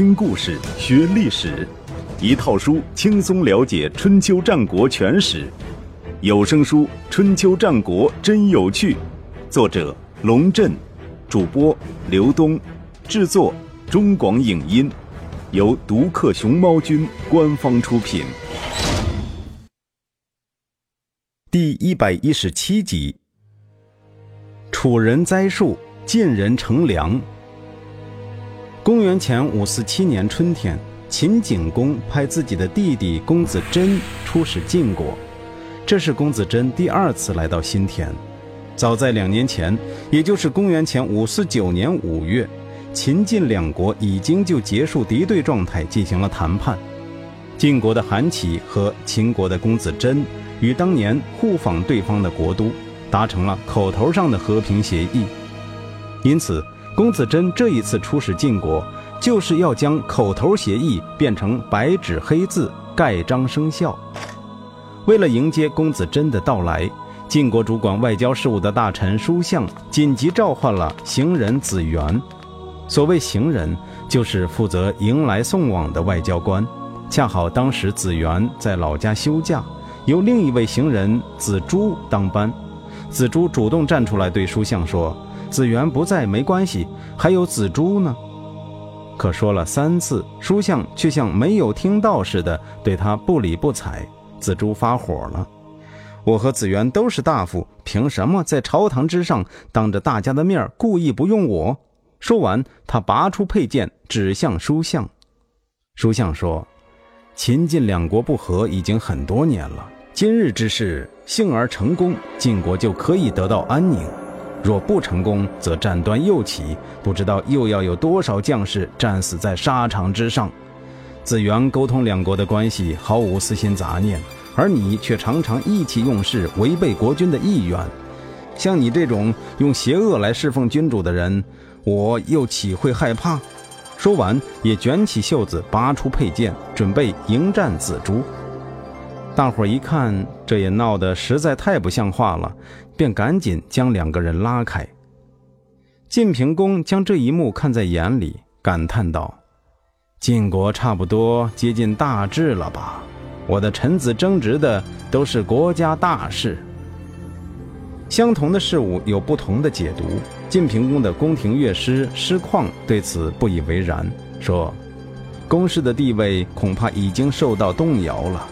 听故事学历史，一套书轻松了解春秋战国全史。有声书《春秋战国真有趣》，作者龙震，主播刘东，制作中广影音，由独克熊猫君官方出品。第一百一十七集：楚人栽树，晋人乘凉。公元前五四七年春天，秦景公派自己的弟弟公子真出使晋国。这是公子真第二次来到新田。早在两年前，也就是公元前五四九年五月，秦晋两国已经就结束敌对状态进行了谈判。晋国的韩起和秦国的公子真与当年互访对方的国都，达成了口头上的和平协议。因此。公子真这一次出使晋国，就是要将口头协议变成白纸黑字盖章生效。为了迎接公子真的到来，晋国主管外交事务的大臣叔向紧急召唤了行人子元。所谓行人，就是负责迎来送往的外交官。恰好当时子元在老家休假，由另一位行人子朱当班。子朱主动站出来对叔向说。子元不在没关系，还有子朱呢。可说了三次，书相却像没有听到似的，对他不理不睬。子朱发火了：“我和子元都是大夫，凭什么在朝堂之上当着大家的面故意不用我？”说完，他拔出佩剑指向书相。书相说：“秦晋两国不和已经很多年了，今日之事幸而成功，晋国就可以得到安宁。”若不成功，则战端又起，不知道又要有多少将士战死在沙场之上。子元沟通两国的关系毫无私心杂念，而你却常常意气用事，违背国君的意愿。像你这种用邪恶来侍奉君主的人，我又岂会害怕？说完，也卷起袖子，拔出佩剑，准备迎战子朱。大伙一看，这也闹得实在太不像话了。便赶紧将两个人拉开。晋平公将这一幕看在眼里，感叹道：“晋国差不多接近大治了吧？我的臣子争执的都是国家大事。相同的事物有不同的解读。晋平公的宫廷乐师师旷对此不以为然，说：‘公室的地位恐怕已经受到动摇了。’”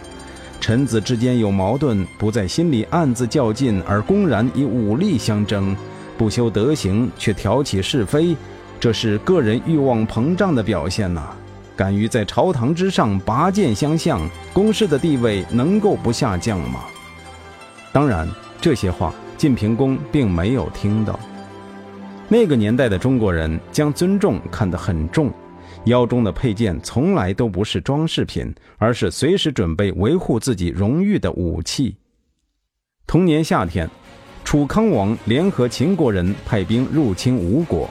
臣子之间有矛盾，不在心里暗自较劲，而公然以武力相争，不修德行却挑起是非，这是个人欲望膨胀的表现呐！敢于在朝堂之上拔剑相向，公室的地位能够不下降吗？当然，这些话晋平公并没有听到。那个年代的中国人将尊重看得很重。腰中的佩剑从来都不是装饰品，而是随时准备维护自己荣誉的武器。同年夏天，楚康王联合秦国人派兵入侵吴国，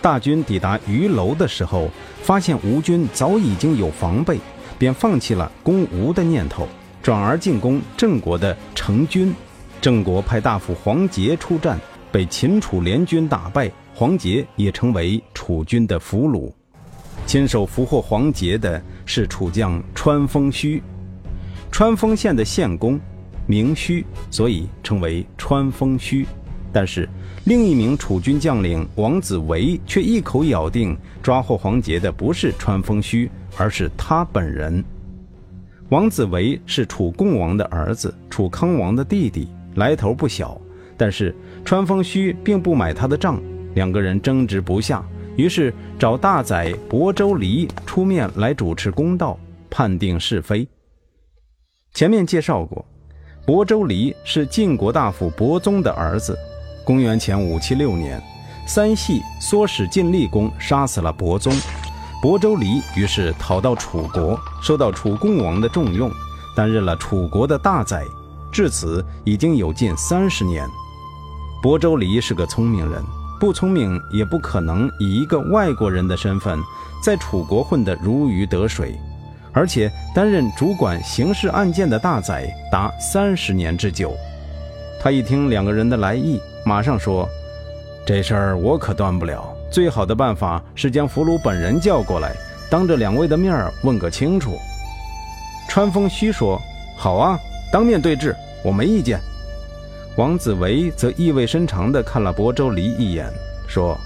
大军抵达鱼楼的时候，发现吴军早已经有防备，便放弃了攻吴的念头，转而进攻郑国的成军。郑国派大夫黄杰出战，被秦楚联军打败，黄杰也成为楚军的俘虏。亲手俘获黄杰的是楚将川丰胥，川丰县的县公名胥，所以称为川丰胥。但是另一名楚军将领王子维却一口咬定抓获黄杰的不是川丰胥，而是他本人。王子维是楚共王的儿子，楚康王的弟弟，来头不小。但是川丰胥并不买他的账，两个人争执不下。于是找大宰亳州离出面来主持公道，判定是非。前面介绍过，亳州离是晋国大夫亳宗的儿子。公元前五七六年，三系唆使晋厉公杀死了亳宗，亳州离于是逃到楚国，受到楚共王的重用，担任了楚国的大宰。至此已经有近三十年。亳州离是个聪明人。不聪明也不可能以一个外国人的身份在楚国混得如鱼得水，而且担任主管刑事案件的大宰达三十年之久。他一听两个人的来意，马上说：“这事儿我可断不了。最好的办法是将俘虏本人叫过来，当着两位的面问个清楚。川风虚说：“好啊，当面对质，我没意见。”王子维则意味深长地看了亳州离一眼，说：“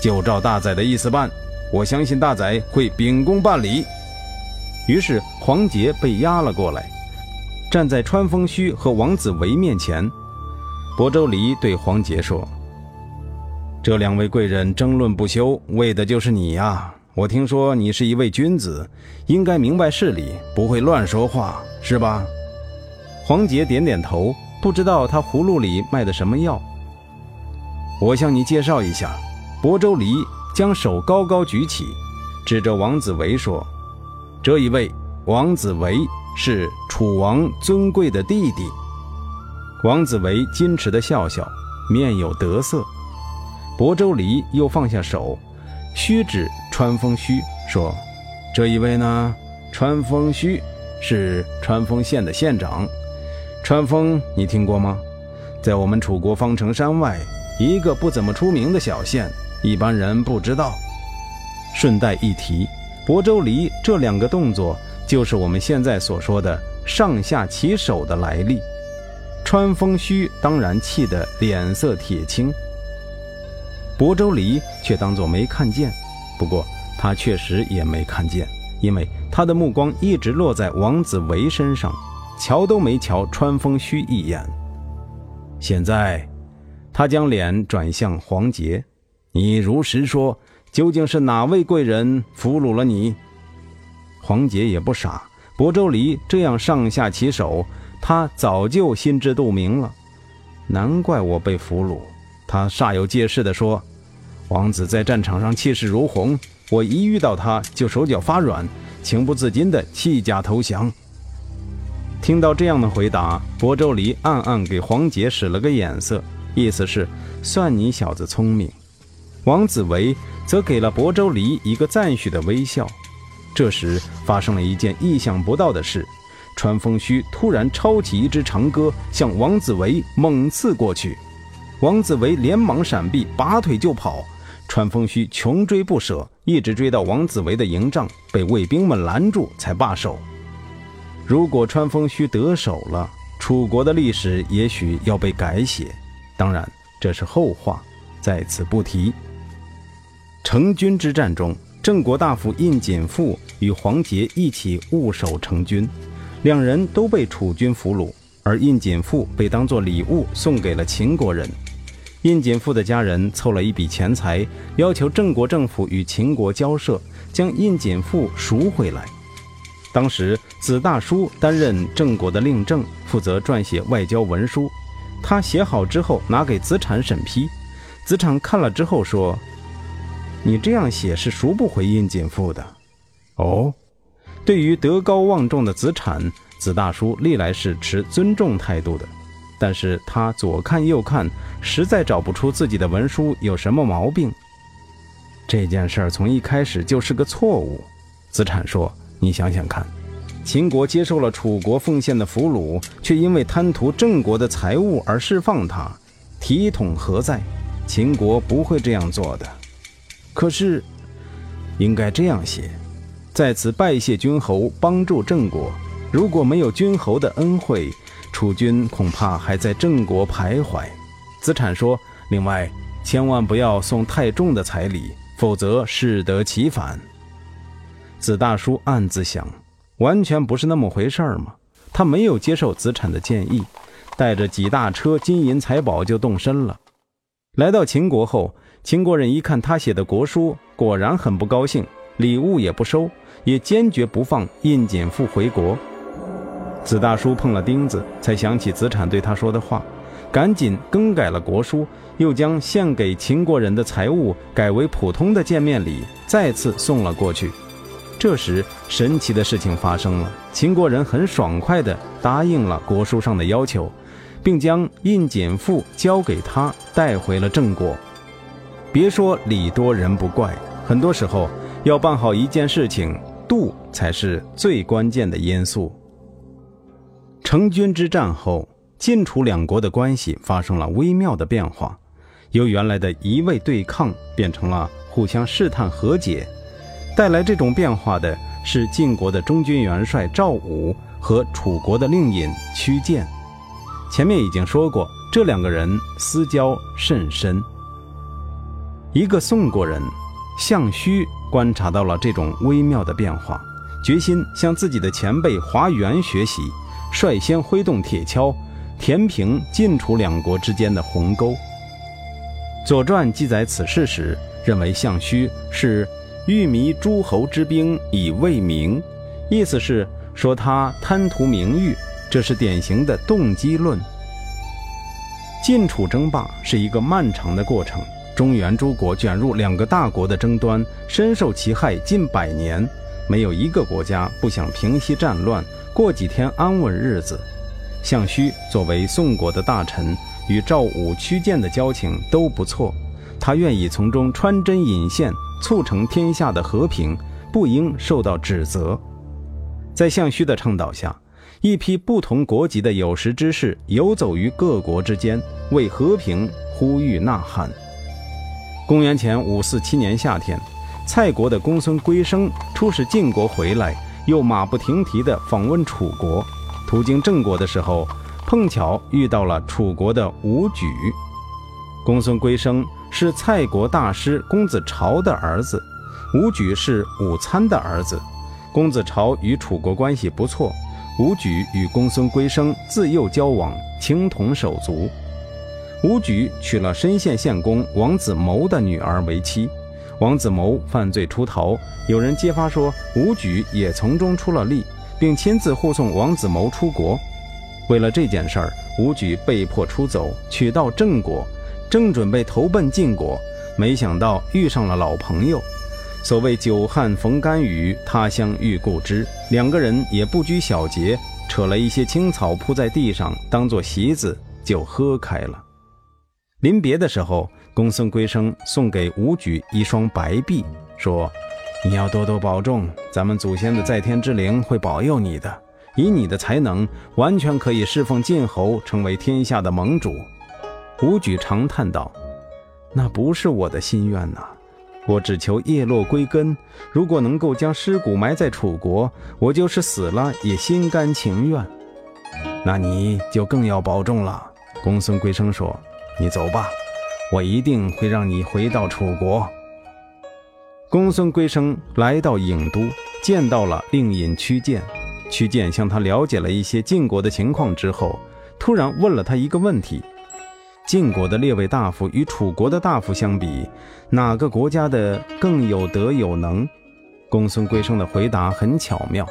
就照大宰的意思办，我相信大宰会秉公办理。”于是黄杰被押了过来，站在川风虚和王子维面前。亳州离对黄杰说：“这两位贵人争论不休，为的就是你呀！我听说你是一位君子，应该明白事理，不会乱说话，是吧？”黄杰点点头，不知道他葫芦里卖的什么药。我向你介绍一下，亳州离将手高高举起，指着王子维说。这一位王子维是楚王尊贵的弟弟。王子维矜持地笑笑，面有得色。亳州离又放下手，虚指川风虚说：“这一位呢，川风虚是川风县的县长。川风你听过吗？在我们楚国方城山外一个不怎么出名的小县，一般人不知道。顺带一提。”亳州离这两个动作，就是我们现在所说的上下其手的来历。川风虚当然气得脸色铁青，亳州离却当作没看见。不过他确实也没看见，因为他的目光一直落在王子维身上，瞧都没瞧川风虚一眼。现在，他将脸转向黄杰：“你如实说。”究竟是哪位贵人俘虏了你？黄杰也不傻，亳州离这样上下其手，他早就心知肚明了。难怪我被俘虏。他煞有介事地说：“王子在战场上气势如虹，我一遇到他就手脚发软，情不自禁地弃甲投降。”听到这样的回答，亳州离暗暗给黄杰使了个眼色，意思是算你小子聪明。王子维。则给了亳州离一个赞许的微笑。这时发生了一件意想不到的事：川风虚突然抄起一支长戈，向王子维猛刺过去。王子维连忙闪避，拔腿就跑。川风虚穷追不舍，一直追到王子维的营帐，被卫兵们拦住才罢手。如果川风须得手了，楚国的历史也许要被改写。当然，这是后话，在此不提。成军之战中，郑国大夫印锦父与黄杰一起误守成军，两人都被楚军俘虏，而印锦父被当作礼物送给了秦国人。印锦父的家人凑了一笔钱财，要求郑国政府与秦国交涉，将印锦父赎回来。当时子大叔担任郑国的令政，负责撰写外交文书。他写好之后拿给子产审批，子产看了之后说。你这样写是赎不回印锦父的，哦。对于德高望重的子产，子大叔历来是持尊重态度的，但是他左看右看，实在找不出自己的文书有什么毛病。这件事儿从一开始就是个错误。子产说：“你想想看，秦国接受了楚国奉献的俘虏，却因为贪图郑国的财物而释放他，体统何在？秦国不会这样做的。”可是，应该这样写：在此拜谢君侯帮助郑国。如果没有君侯的恩惠，楚军恐怕还在郑国徘徊。子产说：“另外，千万不要送太重的彩礼，否则适得其反。”子大叔暗自想：完全不是那么回事儿嘛。他没有接受子产的建议，带着几大车金银财宝就动身了。来到秦国后。秦国人一看他写的国书，果然很不高兴，礼物也不收，也坚决不放印锦父回国。子大叔碰了钉子，才想起子产对他说的话，赶紧更改了国书，又将献给秦国人的财物改为普通的见面礼，再次送了过去。这时，神奇的事情发生了，秦国人很爽快地答应了国书上的要求，并将印简赋交给他带回了郑国。别说礼多人不怪，很多时候要办好一件事情，度才是最关键的因素。成军之战后，晋楚两国的关系发生了微妙的变化，由原来的一味对抗变成了互相试探和解。带来这种变化的是晋国的中军元帅赵武和楚国的令尹屈建。前面已经说过，这两个人私交甚深。一个宋国人项须观察到了这种微妙的变化，决心向自己的前辈华元学习，率先挥动铁锹，填平晋楚两国之间的鸿沟。《左传》记载此事时，认为项须是欲迷诸侯之兵以为名，意思是说他贪图名誉，这是典型的动机论。晋楚争霸是一个漫长的过程。中原诸国卷入两个大国的争端，深受其害近百年，没有一个国家不想平息战乱，过几天安稳日子。项须作为宋国的大臣，与赵武、屈建的交情都不错，他愿意从中穿针引线，促成天下的和平，不应受到指责。在项须的倡导下，一批不同国籍的有识之士游走于各国之间，为和平呼吁呐喊。公元前五四七年夏天，蔡国的公孙归生出使晋国回来，又马不停蹄地访问楚国。途经郑国的时候，碰巧遇到了楚国的伍举。公孙归生是蔡国大师公子朝的儿子，伍举是伍参的儿子。公子朝与楚国关系不错，伍举与公孙归生自幼交往，情同手足。伍举娶了深县县公王子谋的女儿为妻，王子谋犯罪出逃，有人揭发说伍举也从中出了力，并亲自护送王子谋出国。为了这件事儿，伍举被迫出走，取到郑国，正准备投奔晋国，没想到遇上了老朋友。所谓久旱逢甘雨，他乡遇故知，两个人也不拘小节，扯了一些青草铺在地上，当做席子就喝开了。临别的时候，公孙归生送给武举一双白璧，说：“你要多多保重，咱们祖先的在天之灵会保佑你的。以你的才能，完全可以侍奉晋侯，成为天下的盟主。”伍举长叹道：“那不是我的心愿呐，我只求叶落归根。如果能够将尸骨埋在楚国，我就是死了也心甘情愿。那你就更要保重了。”公孙归生说。你走吧，我一定会让你回到楚国。公孙归生来到郢都，见到了令尹屈建。屈建向他了解了一些晋国的情况之后，突然问了他一个问题：晋国的列位大夫与楚国的大夫相比，哪个国家的更有德有能？公孙归生的回答很巧妙：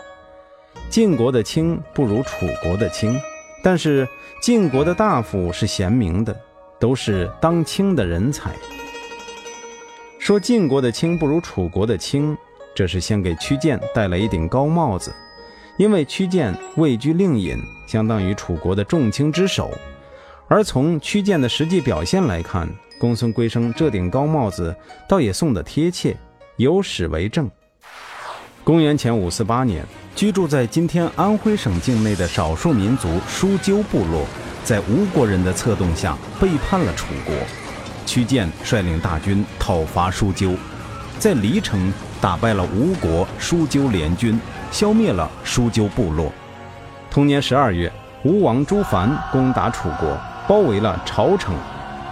晋国的卿不如楚国的卿，但是晋国的大夫是贤明的。都是当卿的人才。说晋国的卿不如楚国的卿，这是先给屈建戴了一顶高帽子，因为屈建位居令尹，相当于楚国的重卿之首。而从屈建的实际表现来看，公孙归生这顶高帽子倒也送得贴切，有史为证。公元前五四八年，居住在今天安徽省境内的少数民族舒鸠部落。在吴国人的策动下背叛了楚国，屈建率领大军讨伐舒鸠，在黎城打败了吴国舒鸠联军，消灭了舒鸠部落。同年十二月，吴王朱凡攻打楚国，包围了朝城。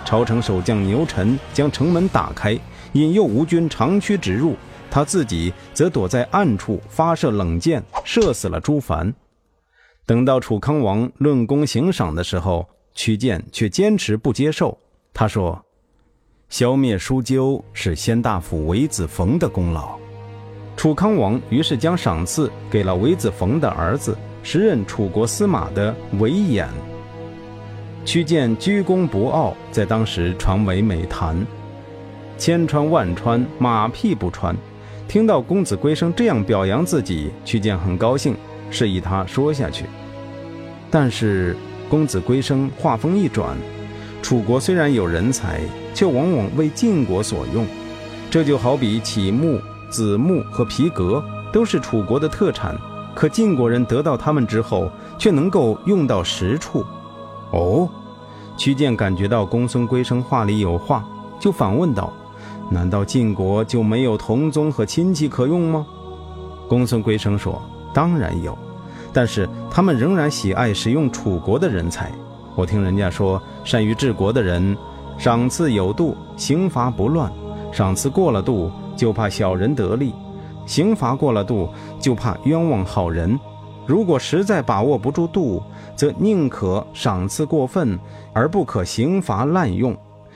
朝城守将牛臣将城门打开，引诱吴军长驱直入，他自己则躲在暗处发射冷箭，射死了朱凡。等到楚康王论功行赏的时候，屈建却坚持不接受。他说：“消灭舒鸠是先大夫韦子冯的功劳。”楚康王于是将赏赐给了韦子冯的儿子，时任楚国司马的韦衍。屈建居功不傲，在当时传为美谈。千穿万穿，马屁不穿。听到公子归生这样表扬自己，屈建很高兴。示意他说下去，但是公子归生话锋一转，楚国虽然有人才，却往往为晋国所用。这就好比启木、子木和皮革都是楚国的特产，可晋国人得到它们之后，却能够用到实处。哦，屈建感觉到公孙归生话里有话，就反问道：“难道晋国就没有同宗和亲戚可用吗？公孙归生说：“当然有，但是他们仍然喜爱使用楚国的人才。我听人家说，善于治国的人，赏赐有度，刑罚不乱；赏赐过了度，就怕小人得利；刑罚过了度，就怕冤枉好人。如果实在把握不住度，则宁可赏赐过分，而不可刑罚滥用。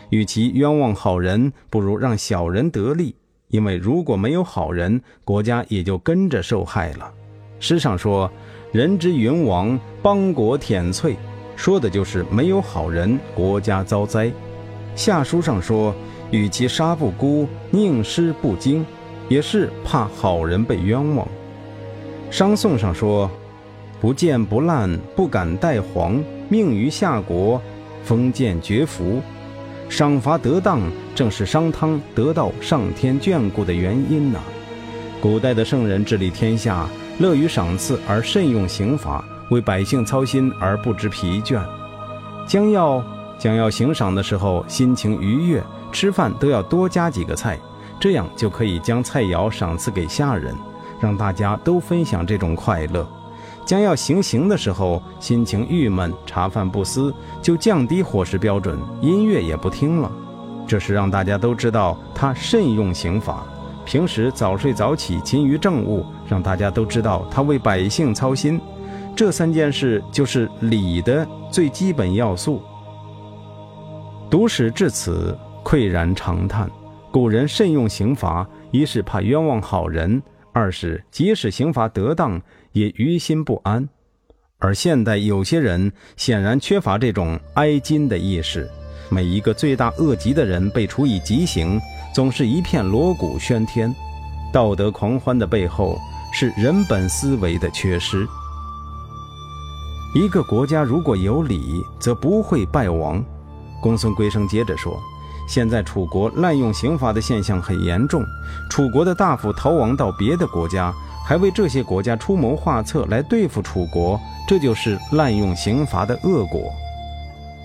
与其冤枉好人，不如让小人得利。”因为如果没有好人，国家也就跟着受害了。诗上说：“人之云亡，邦国殄瘁”，说的就是没有好人，国家遭灾。下书上说：“与其杀不辜，宁失不惊”，也是怕好人被冤枉。商颂上说：“不见不烂，不敢代皇，命于夏国，封建绝服。”赏罚得当，正是商汤得到上天眷顾的原因呐。古代的圣人治理天下，乐于赏赐而慎用刑罚，为百姓操心而不知疲倦。将要将要行赏的时候，心情愉悦，吃饭都要多加几个菜，这样就可以将菜肴赏赐给下人，让大家都分享这种快乐。将要行刑的时候，心情郁闷，茶饭不思，就降低伙食标准，音乐也不听了。这是让大家都知道他慎用刑法。平时早睡早起，勤于政务，让大家都知道他为百姓操心。这三件事就是礼的最基本要素。读史至此，喟然长叹：古人慎用刑罚，一是怕冤枉好人。二是即使刑罚得当，也于心不安；而现代有些人显然缺乏这种哀矜的意识。每一个罪大恶极的人被处以极刑，总是一片锣鼓喧天。道德狂欢的背后，是人本思维的缺失。一个国家如果有礼，则不会败亡。公孙归生接着说。现在楚国滥用刑罚的现象很严重，楚国的大夫逃亡到别的国家，还为这些国家出谋划策来对付楚国，这就是滥用刑罚的恶果。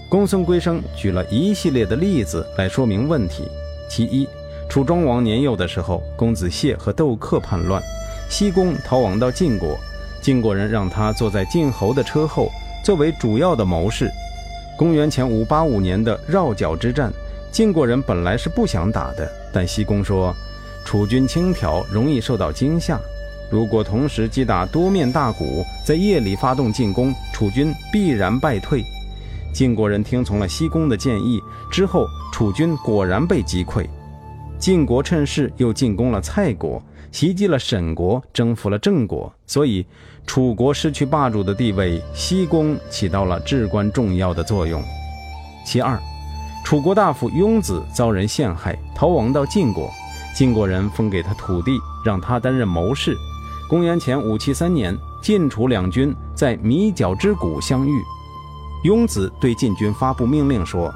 公孙归生举了一系列的例子来说明问题。其一，楚庄王年幼的时候，公子燮和窦克叛乱，西宫逃亡到晋国，晋国人让他坐在晋侯的车后，作为主要的谋士。公元前五八五年的绕角之战。晋国人本来是不想打的，但西宫说，楚军轻佻，容易受到惊吓。如果同时击打多面大鼓，在夜里发动进攻，楚军必然败退。晋国人听从了西宫的建议，之后楚军果然被击溃。晋国趁势又进攻了蔡国，袭击了沈国，征服了郑国，所以楚国失去霸主的地位，西宫起到了至关重要的作用。其二。楚国大夫雍子遭人陷害，逃亡到晋国。晋国人封给他土地，让他担任谋士。公元前五七三年，晋楚两军在米角之谷相遇。雍子对晋军发布命令说：“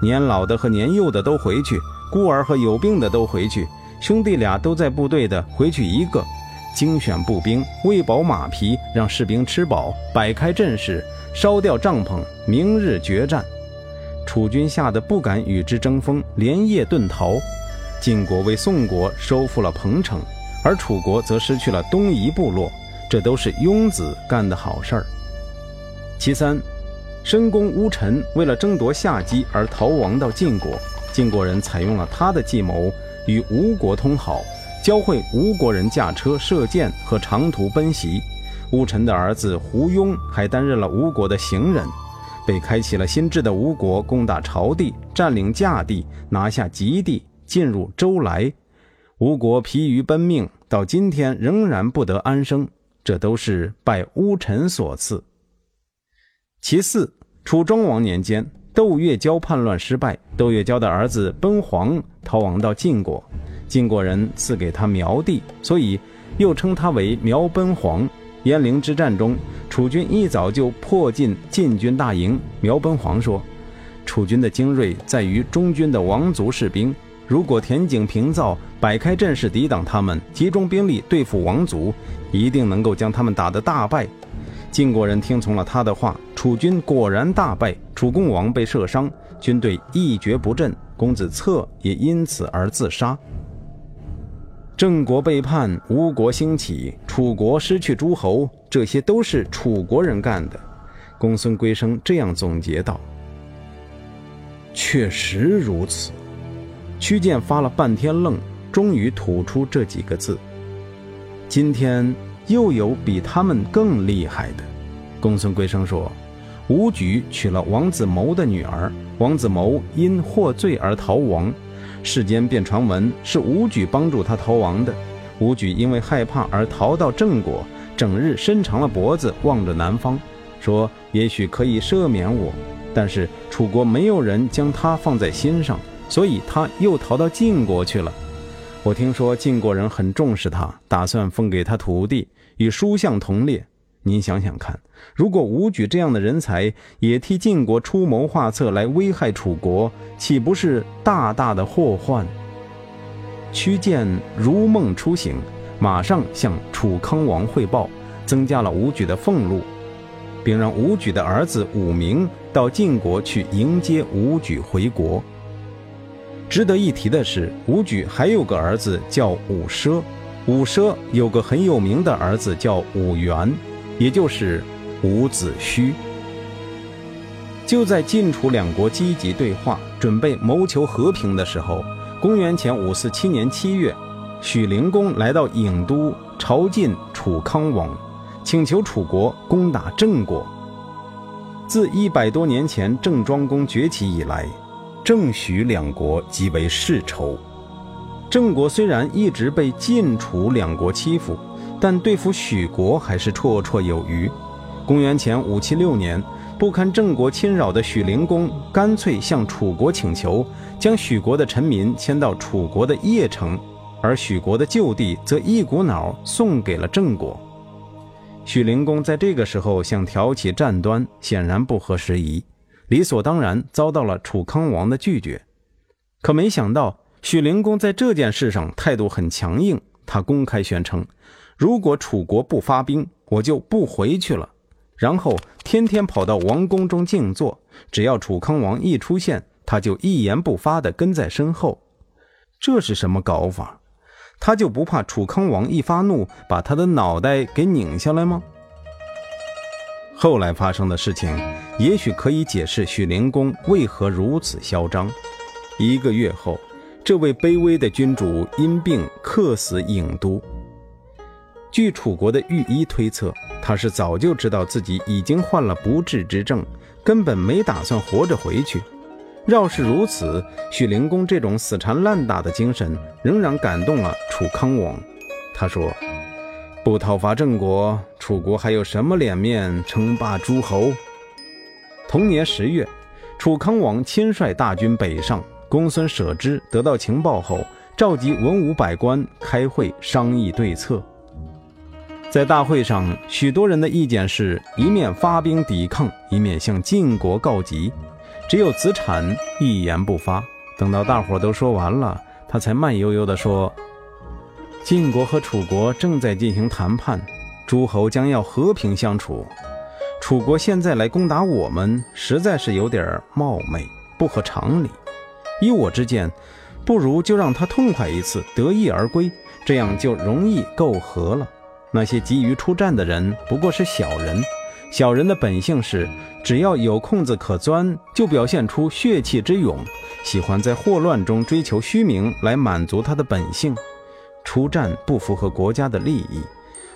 年老的和年幼的都回去，孤儿和有病的都回去，兄弟俩都在部队的回去一个。精选步兵，喂饱马匹，让士兵吃饱，摆开阵势，烧掉帐篷，明日决战。”楚军吓得不敢与之争锋，连夜遁逃。晋国为宋国收复了彭城，而楚国则失去了东夷部落，这都是雍子干的好事儿。其三，申公乌臣为了争夺夏姬而逃亡到晋国，晋国人采用了他的计谋，与吴国通好，教会吴国人驾车、射箭和长途奔袭。乌臣的儿子胡庸还担任了吴国的行人。被开启了新制的吴国攻打朝地，占领稼地，拿下吉地，进入周来。吴国疲于奔命，到今天仍然不得安生，这都是拜乌臣所赐。其四，楚庄王年间，窦月交叛乱失败，窦月交的儿子奔黄逃亡到晋国，晋国人赐给他苗地，所以又称他为苗奔黄。鄢陵之战中，楚军一早就迫近晋军大营。苗奔黄说：“楚军的精锐在于中军的王族士兵，如果田井平造，摆开阵势抵挡他们，集中兵力对付王族，一定能够将他们打得大败。”晋国人听从了他的话，楚军果然大败，楚共王被射伤，军队一蹶不振，公子策也因此而自杀。郑国背叛，吴国兴起，楚国失去诸侯，这些都是楚国人干的。公孙归生这样总结道：“确实如此。”屈建发了半天愣，终于吐出这几个字：“今天又有比他们更厉害的。”公孙归生说：“吴举娶了王子谋的女儿，王子谋因获罪而逃亡，世间便传闻是吴举帮助他逃亡的。吴举因为害怕而逃到郑国，整日伸长了脖子望着南方，说也许可以赦免我。但是楚国没有人将他放在心上。”所以他又逃到晋国去了。我听说晋国人很重视他，打算封给他土地，与叔相同列。您想想看，如果武举这样的人才也替晋国出谋划策来危害楚国，岂不是大大的祸患？屈建如梦初醒，马上向楚康王汇报，增加了武举的俸禄，并让武举的儿子武明到晋国去迎接武举回国。值得一提的是，武举还有个儿子叫武奢，武奢有个很有名的儿子叫武元，也就是伍子胥。就在晋楚两国积极对话、准备谋求和平的时候，公元前五四七年七月，许灵公来到郢都朝觐楚康王，请求楚国攻打郑国。自一百多年前郑庄公崛起以来。郑许两国极为世仇。郑国虽然一直被晋楚两国欺负，但对付许国还是绰绰有余。公元前五七六年，不堪郑国侵扰的许灵公干脆向楚国请求，将许国的臣民迁到楚国的邺城，而许国的旧地则一股脑送给了郑国。许灵公在这个时候想挑起战端，显然不合时宜。理所当然遭到了楚康王的拒绝，可没想到许灵公在这件事上态度很强硬。他公开宣称：“如果楚国不发兵，我就不回去了。”然后天天跑到王宫中静坐，只要楚康王一出现，他就一言不发地跟在身后。这是什么搞法？他就不怕楚康王一发怒把他的脑袋给拧下来吗？后来发生的事情，也许可以解释许灵公为何如此嚣张。一个月后，这位卑微的君主因病客死郢都。据楚国的御医推测，他是早就知道自己已经患了不治之症，根本没打算活着回去。要是如此，许灵公这种死缠烂打的精神仍然感动了楚康王。他说。不讨伐郑国，楚国还有什么脸面称霸诸侯？同年十月，楚康王亲率大军北上。公孙舍之得到情报后，召集文武百官开会商议对策。在大会上，许多人的意见是一面发兵抵抗，一面向晋国告急。只有子产一言不发。等到大伙都说完了，他才慢悠悠地说。晋国和楚国正在进行谈判，诸侯将要和平相处。楚国现在来攻打我们，实在是有点冒昧，不合常理。依我之见，不如就让他痛快一次，得意而归，这样就容易够和了。那些急于出战的人不过是小人，小人的本性是，只要有空子可钻，就表现出血气之勇，喜欢在祸乱中追求虚名来满足他的本性。出战不符合国家的利益，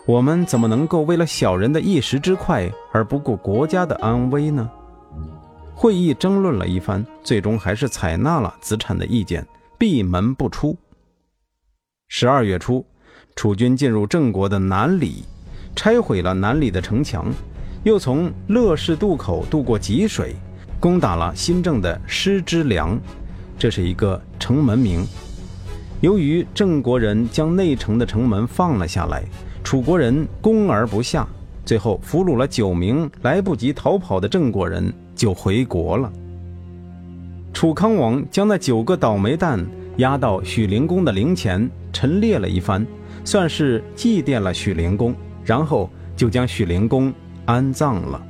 我们怎么能够为了小人的一时之快而不顾国家的安危呢？会议争论了一番，最终还是采纳了子产的意见，闭门不出。十二月初，楚军进入郑国的南里，拆毁了南里的城墙，又从乐氏渡口渡过济水，攻打了新郑的师之梁，这是一个城门名。由于郑国人将内城的城门放了下来，楚国人攻而不下，最后俘虏了九名来不及逃跑的郑国人，就回国了。楚康王将那九个倒霉蛋押到许灵公的陵前陈列了一番，算是祭奠了许灵公，然后就将许灵公安葬了。